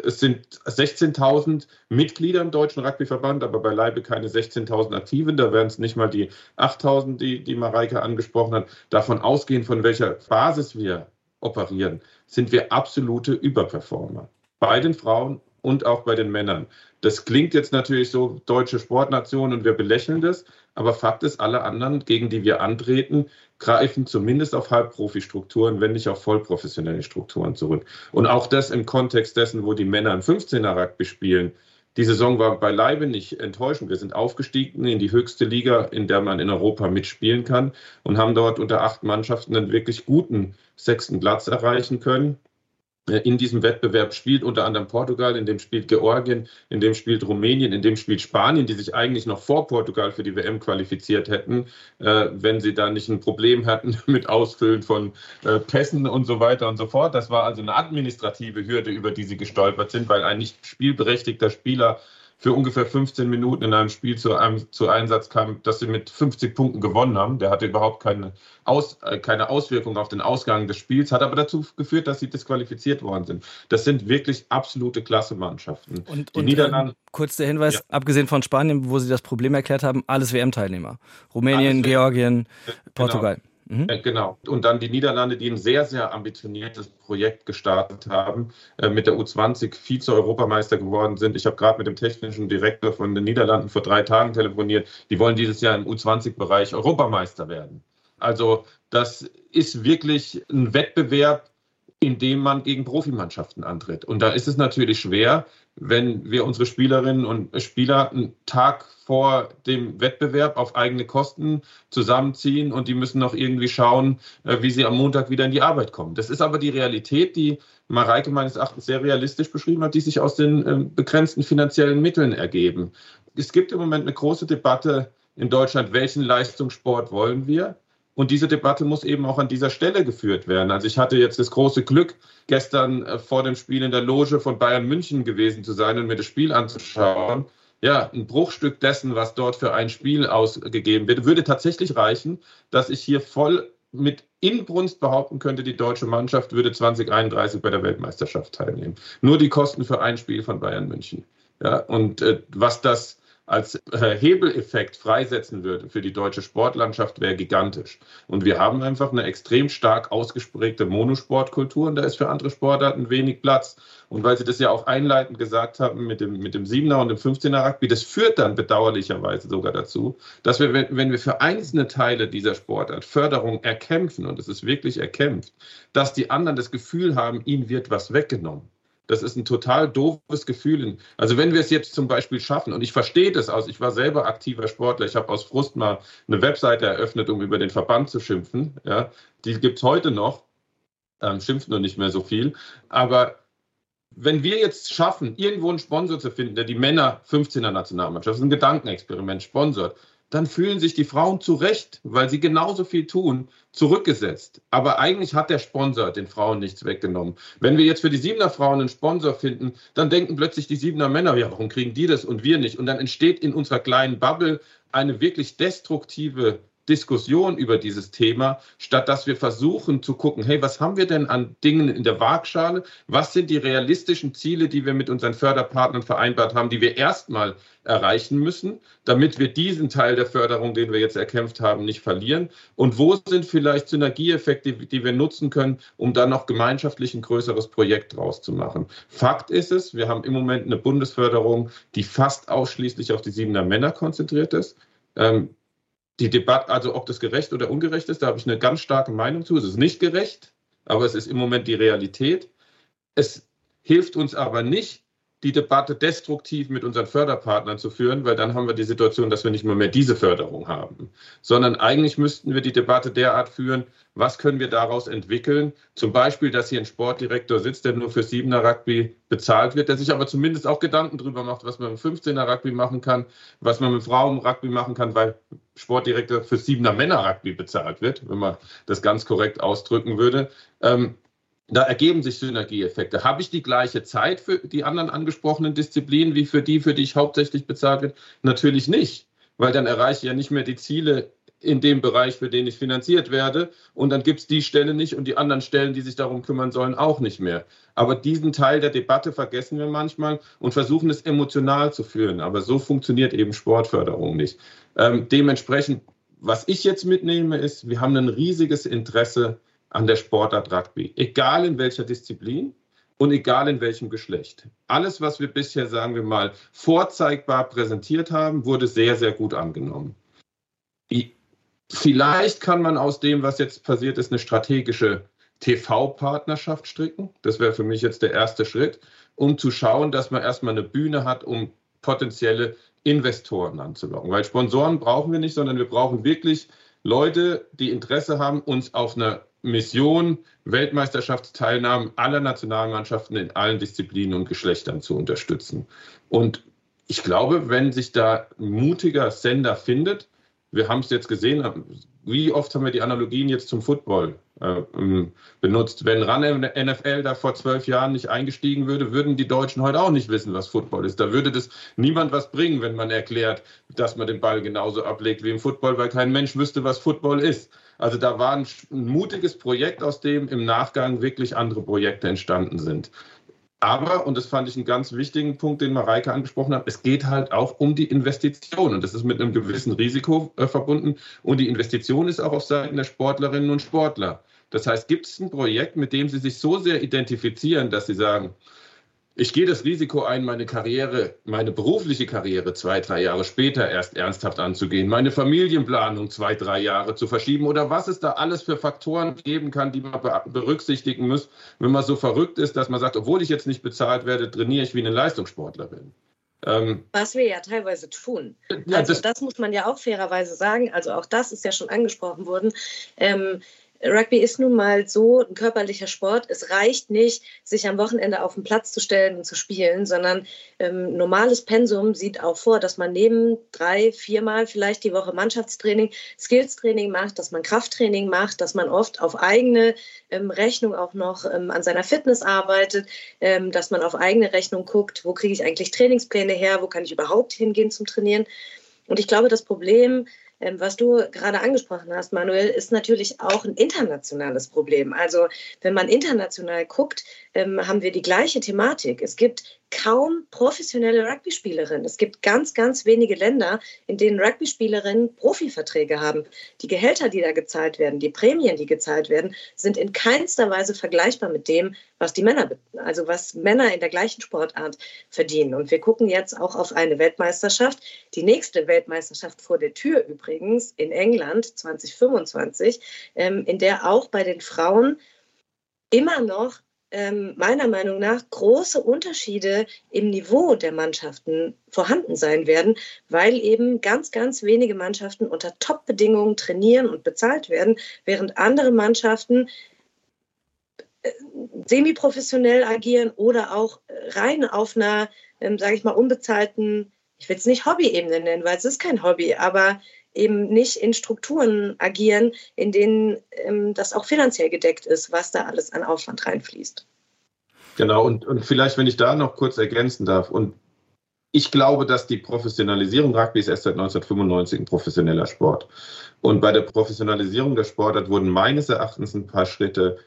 Speaker 4: es sind 16.000 Mitglieder im Deutschen Rugbyverband, aber beileibe keine 16.000 Aktiven. Da wären es nicht mal die 8.000, die, die Mareike angesprochen hat. Davon ausgehend, von welcher Basis wir operieren, sind wir absolute Überperformer. Bei den Frauen und auch bei den Männern. Das klingt jetzt natürlich so deutsche Sportnation und wir belächeln das, aber Fakt ist, alle anderen, gegen die wir antreten, greifen zumindest auf Halbprofi-Strukturen, wenn nicht auf vollprofessionelle Strukturen zurück. Und auch das im Kontext dessen, wo die Männer im 15er Rugby spielen. Die Saison war beileibe nicht enttäuschend. Wir sind aufgestiegen in die höchste Liga, in der man in Europa mitspielen kann und haben dort unter acht Mannschaften einen wirklich guten sechsten Platz erreichen können. Äh, in diesem Wettbewerb spielt unter anderem Portugal, in dem spielt Georgien, in dem spielt Rumänien, in dem spielt Spanien, die sich eigentlich noch vor Portugal für die WM qualifiziert hätten, äh, wenn sie da nicht ein Problem hatten (laughs) mit Ausfüllen von äh, Pässen und so weiter und so fort. Das war also eine administrative Hürde, über die sie gestolpert sind, weil ein nicht spielberechtigter Spieler für ungefähr 15 Minuten in einem Spiel zu, einem, zu Einsatz kam, dass sie mit 50 Punkten gewonnen haben. Der hatte überhaupt keine, Aus, äh, keine Auswirkung auf den Ausgang des Spiels, hat aber dazu geführt, dass sie disqualifiziert worden sind. Das sind wirklich absolute Klasse-Mannschaften.
Speaker 2: Und, Die und Niederlande, äh, kurz der Hinweis, ja. abgesehen von Spanien, wo sie das Problem erklärt haben, alles WM-Teilnehmer. Rumänien, alles Georgien, genau. Portugal. Genau.
Speaker 4: Mhm. Äh, genau. Und dann die Niederlande, die ein sehr, sehr ambitioniertes Projekt gestartet haben, äh, mit der U20 Vize-Europameister geworden sind. Ich habe gerade mit dem technischen Direktor von den Niederlanden vor drei Tagen telefoniert. Die wollen dieses Jahr im U20-Bereich Europameister werden. Also das ist wirklich ein Wettbewerb, in dem man gegen Profimannschaften antritt. Und da ist es natürlich schwer, wenn wir unsere Spielerinnen und Spieler einen Tag vor dem Wettbewerb auf eigene Kosten zusammenziehen und die müssen noch irgendwie schauen, äh, wie sie am Montag wieder in die Arbeit kommen. Das ist aber die Realität, die Mareike meines Erachtens sehr realistisch beschrieben hat, die sich aus den ähm, begrenzten finanziellen Mitteln ergeben. Es gibt im Moment eine große Debatte in Deutschland, welchen Leistungssport wollen wir? Und diese Debatte muss eben auch an dieser Stelle geführt werden. Also ich hatte jetzt das große Glück, gestern äh, vor dem Spiel in der Loge von Bayern München gewesen zu sein und mir das Spiel anzuschauen. Ja, ein Bruchstück dessen, was dort für ein Spiel ausgegeben wird, würde tatsächlich reichen, dass ich hier voll mit Inbrunst behaupten könnte, die deutsche Mannschaft würde 2031 bei der Weltmeisterschaft teilnehmen. Nur die Kosten für ein Spiel von Bayern München. Ja, und äh, was das als äh, Hebeleffekt freisetzen würde für die deutsche Sportlandschaft, wäre gigantisch. Und wir haben einfach eine extrem stark ausgesprägte Monosportkultur und da ist für andere Sportarten wenig Platz. Und weil Sie das ja auch einleitend gesagt haben mit dem, mit dem 7er und dem 15er Rugby, das führt dann bedauerlicherweise sogar dazu, dass wir, wenn, wir für einzelne Teile dieser Sportart Förderung erkämpfen, und es ist wirklich erkämpft, dass die anderen das Gefühl haben, ihnen wird was weggenommen. Das ist ein total doofes Gefühl. Also wenn wir es jetzt zum Beispiel schaffen, und ich verstehe das aus, ich war selber aktiver Sportler, ich habe aus Frust mal eine Webseite eröffnet, um über den Verband zu schimpfen. Ja, die gibt es heute noch, ähm, schimpft nur nicht mehr so viel. Aber wenn wir jetzt schaffen, irgendwo einen Sponsor zu finden, der die Männer 15er Nationalmannschaft, das ist ein Gedankenexperiment, sponsort, dann fühlen sich die Frauen zu Recht, weil sie genauso viel tun, zurückgesetzt. Aber eigentlich hat der Sponsor den Frauen nichts weggenommen. Wenn wir jetzt für die Siebener Frauen einen Sponsor finden, dann denken plötzlich die Siebener Männer, ja, warum kriegen die das und wir nicht? Und dann entsteht in unserer kleinen Bubble eine wirklich destruktive Diskussion über dieses Thema, statt dass wir versuchen zu gucken, hey, was haben wir denn an Dingen in der Waagschale? Was sind die realistischen Ziele, die wir mit unseren Förderpartnern vereinbart haben, die wir erstmal erreichen müssen, damit wir diesen Teil der Förderung, den wir jetzt erkämpft haben, nicht verlieren? Und wo sind vielleicht Synergieeffekte, die wir nutzen können, um dann noch gemeinschaftlich ein größeres Projekt draus zu machen? Fakt ist es, wir haben im Moment eine Bundesförderung, die fast ausschließlich auf die Siebener Männer konzentriert ist. Ähm, die Debatte, also ob das gerecht oder ungerecht ist, da habe ich eine ganz starke Meinung zu. Es ist nicht gerecht, aber es ist im Moment die Realität. Es hilft uns aber nicht, die Debatte destruktiv mit unseren Förderpartnern zu führen, weil dann haben wir die Situation, dass wir nicht mehr, mehr diese Förderung haben, sondern eigentlich müssten wir die Debatte derart führen, was können wir daraus entwickeln? Zum Beispiel, dass hier ein Sportdirektor sitzt, der nur für Siebener Rugby bezahlt wird, der sich aber zumindest auch Gedanken darüber macht, was man mit 15er Rugby machen kann, was man mit Frauen Rugby machen kann, weil Sportdirektor für Siebener Männer Rugby bezahlt wird, wenn man das ganz korrekt ausdrücken würde. Ähm, da ergeben sich Synergieeffekte. Habe ich die gleiche Zeit für die anderen angesprochenen Disziplinen wie für die, für die ich hauptsächlich bezahlt wird? Natürlich nicht, weil dann erreiche ich ja nicht mehr die Ziele in dem Bereich, für den ich finanziert werde. Und dann gibt es die Stelle nicht und die anderen Stellen, die sich darum kümmern sollen, auch nicht mehr. Aber diesen Teil der Debatte vergessen wir manchmal und versuchen es emotional zu führen. Aber so funktioniert eben Sportförderung nicht. Ähm, dementsprechend, was ich jetzt mitnehme, ist, wir haben ein riesiges Interesse an der Sportart Rugby, egal in welcher Disziplin und egal in welchem Geschlecht. Alles, was wir bisher, sagen wir mal, vorzeigbar präsentiert haben, wurde sehr, sehr gut angenommen. Vielleicht kann man aus dem, was jetzt passiert ist, eine strategische TV-Partnerschaft stricken. Das wäre für mich jetzt der erste Schritt, um zu schauen, dass man erstmal eine Bühne hat, um potenzielle Investoren anzulocken. Weil Sponsoren brauchen wir nicht, sondern wir brauchen wirklich Leute, die Interesse haben, uns auf einer Mission Weltmeisterschaftsteilnahmen aller Nationalmannschaften in allen Disziplinen und Geschlechtern zu unterstützen. Und ich glaube, wenn sich da ein mutiger Sender findet, wir haben es jetzt gesehen, wie oft haben wir die Analogien jetzt zum Football äh, ähm, benutzt? Wenn RAN NFL da vor zwölf Jahren nicht eingestiegen würde, würden die Deutschen heute auch nicht wissen, was Football ist. Da würde das niemand was bringen, wenn man erklärt, dass man den Ball genauso ablegt wie im Football, weil kein Mensch wüsste, was Football ist. Also da war ein, ein mutiges Projekt, aus dem im Nachgang wirklich andere Projekte entstanden sind. Aber, und das fand ich einen ganz wichtigen Punkt, den Mareike angesprochen hat, es geht halt auch um die Investition. Und das ist mit einem gewissen Risiko äh, verbunden. Und die Investition ist auch auf Seiten der Sportlerinnen und Sportler. Das heißt, gibt es ein Projekt, mit dem Sie sich so sehr identifizieren, dass Sie sagen, ich gehe das Risiko ein, meine Karriere, meine berufliche Karriere zwei, drei Jahre später erst ernsthaft anzugehen, meine Familienplanung zwei, drei Jahre zu verschieben oder was es da alles für Faktoren geben kann, die man berücksichtigen muss, wenn man so verrückt ist, dass man sagt, obwohl ich jetzt nicht bezahlt werde, trainiere ich wie eine Leistungssportlerin.
Speaker 3: Ähm, Was wir ja teilweise tun. Ja, also das, das, muss man ja auch fairerweise sagen. Also auch das ist ja schon angesprochen worden. Ähm, Rugby ist nun mal so ein körperlicher Sport. Es reicht nicht, sich am Wochenende auf den Platz zu stellen und zu spielen, sondern ähm, normales Pensum sieht auch vor, dass man neben drei, viermal vielleicht die Woche Mannschaftstraining, Skillstraining macht, dass man Krafttraining macht, dass man oft auf eigene ähm, Rechnung auch noch ähm, an seiner Fitness arbeitet, ähm, dass man auf eigene Rechnung guckt, wo kriege ich eigentlich Trainingspläne her, wo kann ich überhaupt hingehen zum Trainieren. Und ich glaube, das Problem, ähm, was du gerade angesprochen hast, Manuel, ist natürlich auch ein internationales Problem. Also wenn man international guckt, ähm, haben wir die gleiche Thematik. Es gibt kaum professionelle Rugby-Spielerinnen. Es gibt ganz, ganz wenige Länder, in denen Rugby-Spielerinnen Profiverträge haben. Die Gehälter, die da gezahlt werden, die Prämien, die gezahlt werden, sind in keinster Weise vergleichbar mit dem, was die Männer, also was Männer in der gleichen Sportart verdienen. Und wir gucken jetzt auch auf eine Weltmeisterschaft. Die nächste Weltmeisterschaft vor der Tür übrigens in England 2025, ähm, in der auch bei den Frauen immer noch ähm, meiner Meinung nach große Unterschiede im Niveau der Mannschaften vorhanden sein werden, weil eben ganz, ganz wenige Mannschaften unter Top-Bedingungen trainieren und bezahlt werden, während andere Mannschaften äh, semi-professionell agieren oder auch rein auf einer, ähm, sage ich mal, unbezahlten ich will es nicht Hobby-Ebene nennen, weil es ist kein Hobby, aber eben nicht in Strukturen agieren, in denen ähm, das auch finanziell gedeckt ist, was da alles an Aufwand reinfließt.
Speaker 4: Genau, und, und vielleicht, wenn ich da noch kurz ergänzen darf, und ich glaube, dass die Professionalisierung Rugby ist erst seit 1995 ein professioneller Sport. Und bei der Professionalisierung der Sportart wurden meines Erachtens ein paar Schritte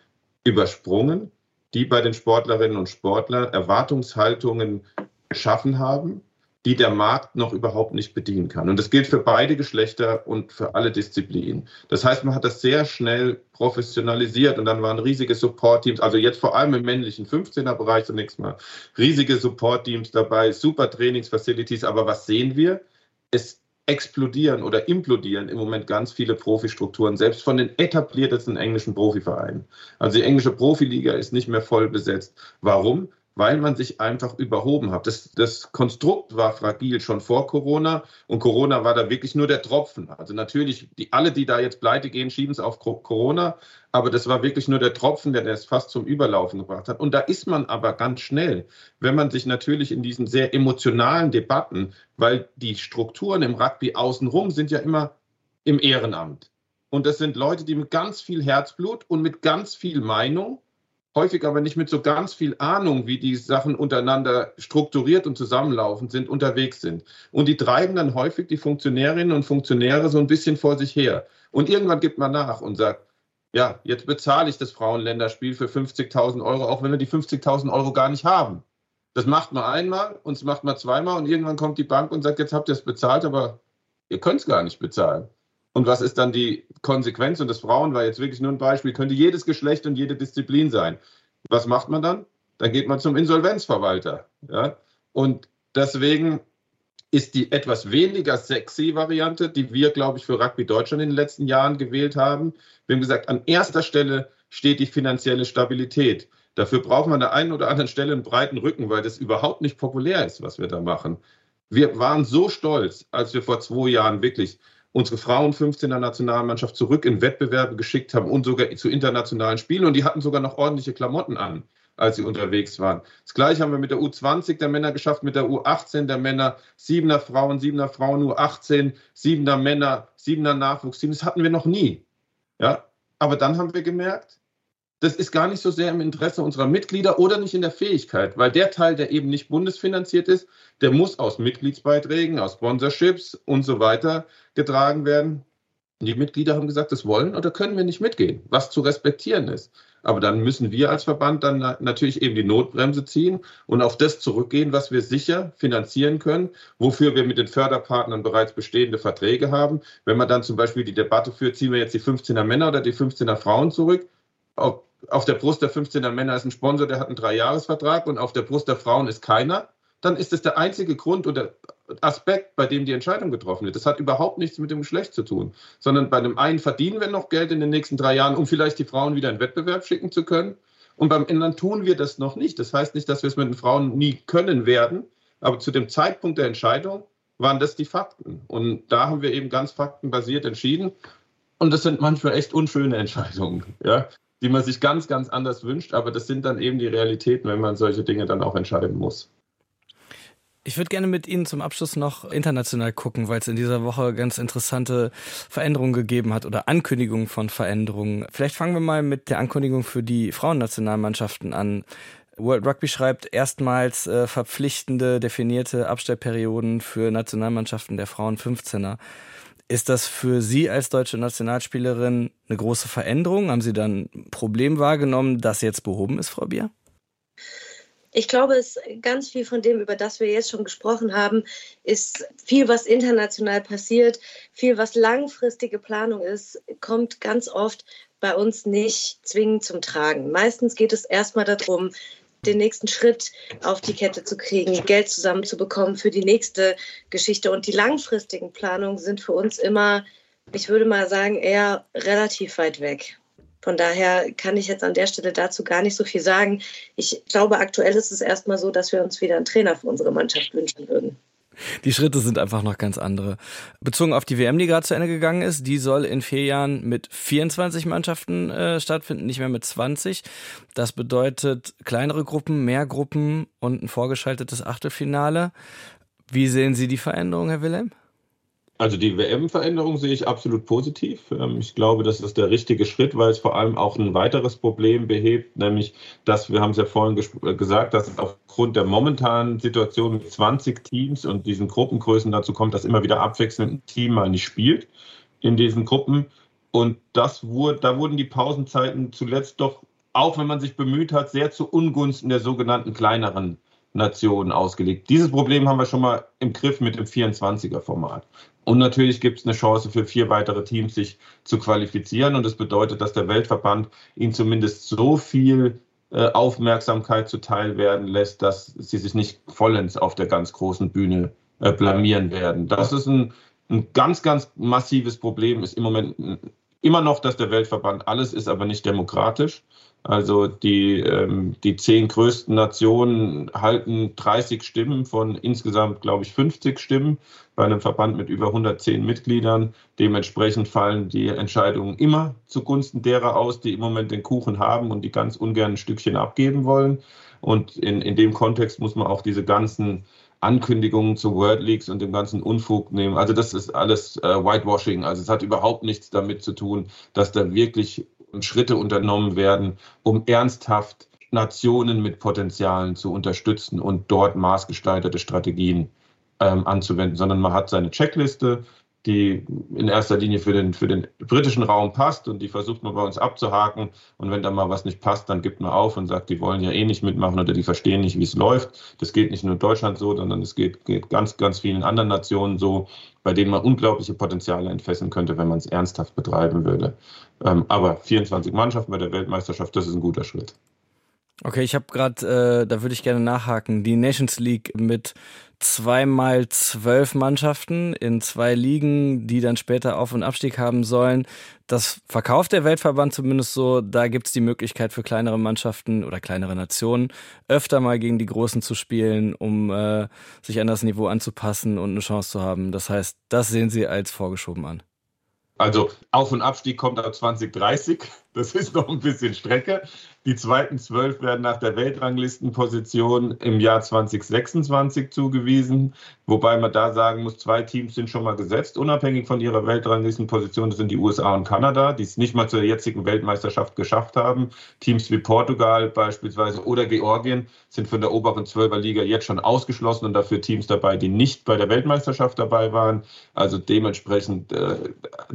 Speaker 4: übersprungen, die bei den Sportlerinnen und Sportlern Erwartungshaltungen geschaffen haben, die der Markt noch überhaupt nicht bedienen kann. Und das gilt für beide Geschlechter und für alle Disziplinen. Das heißt, man hat das sehr schnell professionalisiert und dann waren riesige Support-Teams, also jetzt vor allem im männlichen 15er-Bereich zunächst mal, riesige Support-Teams dabei, super Trainingsfacilities. Aber was sehen wir? Es explodieren oder implodieren im Moment ganz viele Profistrukturen, selbst von den etabliertesten englischen Profivereinen. Also die englische Profiliga ist nicht mehr voll besetzt. Warum? Weil man sich einfach überhoben hat. Das, das Konstrukt war fragil schon vor Corona und Corona war da wirklich nur der Tropfen. Also natürlich, die, alle, die da jetzt pleite gehen, schieben es auf Corona, aber das war wirklich nur der Tropfen, der das fast zum Überlaufen gebracht hat. Und da ist man aber ganz schnell, wenn man sich natürlich in diesen sehr emotionalen Debatten, weil die Strukturen im Rugby außenrum sind ja immer im Ehrenamt. Und das sind Leute, die mit ganz viel Herzblut und mit ganz viel Meinung häufig aber nicht mit so ganz viel Ahnung, wie die Sachen untereinander strukturiert und zusammenlaufen sind, unterwegs sind. Und die treiben dann häufig die Funktionärinnen und Funktionäre so ein bisschen vor sich her. Und irgendwann gibt man nach und sagt, ja, jetzt bezahle ich das Frauenländerspiel für 50.000 Euro, auch wenn wir die 50.000 Euro gar nicht haben. Das macht man einmal und es macht man zweimal und irgendwann kommt die Bank und sagt, jetzt habt ihr es bezahlt, aber ihr könnt es gar nicht bezahlen. Und was ist dann die Konsequenz? Und das Frauen war jetzt wirklich nur ein Beispiel, könnte jedes Geschlecht und jede Disziplin sein. Was macht man dann? Dann geht man zum Insolvenzverwalter. Ja? Und deswegen ist die etwas weniger sexy Variante, die wir, glaube ich, für Rugby Deutschland in den letzten Jahren gewählt haben. Wir haben gesagt, an erster Stelle steht die finanzielle Stabilität. Dafür brauchen wir an der einen oder anderen Stelle einen breiten Rücken, weil das überhaupt nicht populär ist, was wir da machen. Wir waren so stolz, als wir vor zwei Jahren wirklich unsere Frauen 15er Nationalmannschaft zurück in Wettbewerbe geschickt haben und sogar zu internationalen Spielen. Und die hatten sogar noch ordentliche Klamotten an, als sie unterwegs waren. Das gleiche haben wir mit der U20 der Männer geschafft, mit der U18 der Männer, siebener Frauen, siebener Frauen, U18, siebener Männer, siebener Nachwuchsteam. Das hatten wir noch nie. Ja, aber dann haben wir gemerkt, das ist gar nicht so sehr im Interesse unserer Mitglieder oder nicht in der Fähigkeit, weil der Teil, der eben nicht bundesfinanziert ist, der muss aus Mitgliedsbeiträgen, aus Sponsorships und so weiter getragen werden. Die Mitglieder haben gesagt, das wollen oder können wir nicht mitgehen, was zu respektieren ist. Aber dann müssen wir als Verband dann natürlich eben die Notbremse ziehen und auf das zurückgehen, was wir sicher finanzieren können, wofür wir mit den Förderpartnern bereits bestehende Verträge haben. Wenn man dann zum Beispiel die Debatte führt, ziehen wir jetzt die 15er Männer oder die 15er Frauen zurück, auf der Brust der 15er Männer ist ein Sponsor, der hat einen Dreijahresvertrag und auf der Brust der Frauen ist keiner, dann ist das der einzige Grund oder Aspekt, bei dem die Entscheidung getroffen wird. Das hat überhaupt nichts mit dem Geschlecht zu tun, sondern bei dem einen verdienen wir noch Geld in den nächsten drei Jahren, um vielleicht die Frauen wieder in Wettbewerb schicken zu können. Und beim anderen tun wir das noch nicht. Das heißt nicht, dass wir es mit den Frauen nie können werden, aber zu dem Zeitpunkt der Entscheidung waren das die Fakten. Und da haben wir eben ganz faktenbasiert entschieden. Und das sind manchmal echt unschöne Entscheidungen. Ja? Die man sich ganz, ganz anders wünscht. Aber das sind dann eben die Realitäten, wenn man solche Dinge dann auch entscheiden muss.
Speaker 2: Ich würde gerne mit Ihnen zum Abschluss noch international gucken, weil es in dieser Woche ganz interessante Veränderungen gegeben hat oder Ankündigungen von Veränderungen. Vielleicht fangen wir mal mit der Ankündigung für die Frauennationalmannschaften an. World Rugby schreibt erstmals äh, verpflichtende, definierte Abstellperioden für Nationalmannschaften der Frauen 15er. Ist das für Sie als deutsche Nationalspielerin eine große Veränderung? Haben Sie dann ein Problem wahrgenommen, das jetzt behoben ist, Frau Bier?
Speaker 3: Ich glaube, es ganz viel von dem, über das wir jetzt schon gesprochen haben, ist viel, was international passiert, viel, was langfristige Planung ist, kommt ganz oft bei uns nicht zwingend zum Tragen. Meistens geht es erstmal darum, den nächsten Schritt auf die Kette zu kriegen, Geld zusammenzubekommen für die nächste Geschichte. Und die langfristigen Planungen sind für uns immer, ich würde mal sagen, eher relativ weit weg. Von daher kann ich jetzt an der Stelle dazu gar nicht so viel sagen. Ich glaube, aktuell ist es erstmal so, dass wir uns wieder einen Trainer für unsere Mannschaft wünschen würden.
Speaker 2: Die Schritte sind einfach noch ganz andere. Bezogen auf die WM, die gerade zu Ende gegangen ist, die soll in vier Jahren mit 24 Mannschaften äh, stattfinden, nicht mehr mit 20. Das bedeutet kleinere Gruppen, mehr Gruppen und ein vorgeschaltetes Achtelfinale. Wie sehen Sie die Veränderung, Herr Wilhelm?
Speaker 4: Also die WM-Veränderung sehe ich absolut positiv. Ähm, ich glaube, das ist der richtige Schritt, weil es vor allem auch ein weiteres Problem behebt, nämlich, dass wir haben es ja vorhin äh, gesagt, dass es aufgrund der momentanen Situation mit 20 Teams und diesen Gruppengrößen dazu kommt, dass immer wieder abwechselnd ein Team mal nicht spielt in diesen Gruppen. Und das wurde, da wurden die Pausenzeiten zuletzt doch, auch wenn man sich bemüht hat, sehr zu Ungunsten der sogenannten kleineren Nationen ausgelegt. Dieses Problem haben wir schon mal im Griff mit dem 24er-Format. Und natürlich gibt es eine Chance für vier weitere Teams, sich zu qualifizieren. Und das bedeutet, dass der Weltverband ihnen zumindest so viel äh, Aufmerksamkeit zuteil werden lässt, dass sie sich nicht vollends auf der ganz großen Bühne äh, blamieren werden. Das ist ein, ein ganz, ganz massives Problem, ist im Moment immer noch, dass der Weltverband alles ist, aber nicht demokratisch. Also die, ähm, die zehn größten Nationen halten 30 Stimmen von insgesamt, glaube ich, 50 Stimmen bei einem Verband mit über 110 Mitgliedern. Dementsprechend fallen die Entscheidungen immer zugunsten derer aus, die im Moment den Kuchen haben und die ganz ungern ein Stückchen abgeben wollen. Und in, in dem Kontext muss man auch diese ganzen Ankündigungen zu World Leagues und dem ganzen Unfug nehmen. Also das ist alles äh, Whitewashing. Also es hat überhaupt nichts damit zu tun, dass da wirklich Schritte unternommen werden, um ernsthaft Nationen mit Potenzialen zu unterstützen und dort maßgestaltete Strategien ähm, anzuwenden, sondern man hat seine Checkliste, die in erster Linie für den, für den britischen Raum passt und die versucht man bei uns abzuhaken. Und wenn da mal was nicht passt, dann gibt man auf und sagt, die wollen ja eh nicht mitmachen oder die verstehen nicht, wie es läuft. Das geht nicht nur in Deutschland so, sondern es geht, geht ganz, ganz vielen anderen Nationen so, bei denen man unglaubliche Potenziale entfesseln könnte, wenn man es ernsthaft betreiben würde. Ähm, aber 24 Mannschaften bei der Weltmeisterschaft, das ist ein guter Schritt.
Speaker 2: Okay, ich habe gerade, äh, da würde ich gerne nachhaken, die Nations League mit zweimal zwölf Mannschaften in zwei Ligen, die dann später Auf- und Abstieg haben sollen. Das verkauft der Weltverband zumindest so. Da gibt's die Möglichkeit für kleinere Mannschaften oder kleinere Nationen öfter mal gegen die Großen zu spielen, um äh, sich an das Niveau anzupassen und eine Chance zu haben. Das heißt, das sehen Sie als vorgeschoben an.
Speaker 4: Also Auf- und Abstieg kommt ab 2030. Das ist noch ein bisschen Strecke. Die zweiten zwölf werden nach der Weltranglistenposition im Jahr 2026 zugewiesen, wobei man da sagen muss, zwei Teams sind schon mal gesetzt, unabhängig von ihrer Weltranglistenposition. Das sind die USA und Kanada, die es nicht mal zur jetzigen Weltmeisterschaft geschafft haben. Teams wie Portugal beispielsweise oder Georgien sind von der oberen Zwölferliga jetzt schon ausgeschlossen und dafür Teams dabei, die nicht bei der Weltmeisterschaft dabei waren. Also dementsprechend äh,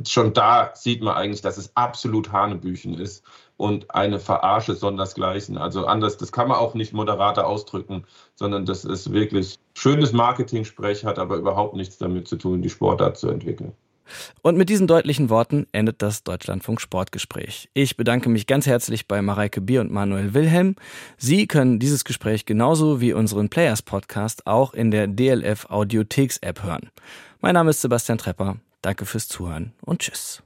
Speaker 4: schon da sieht man eigentlich, dass es absolut Hanebüchen ist und eine Verarsche sondersgleichen. Also anders, das kann man auch nicht moderater ausdrücken, sondern das ist wirklich schönes Marketing-Sprech, hat aber überhaupt nichts damit zu tun, die Sportart zu entwickeln.
Speaker 2: Und mit diesen deutlichen Worten endet das Deutschlandfunk Sportgespräch. Ich bedanke mich ganz herzlich bei Mareike Bier und Manuel Wilhelm. Sie können dieses Gespräch genauso wie unseren Players Podcast auch in der DLF Audiotheks App hören. Mein Name ist Sebastian Trepper. Danke fürs Zuhören und tschüss.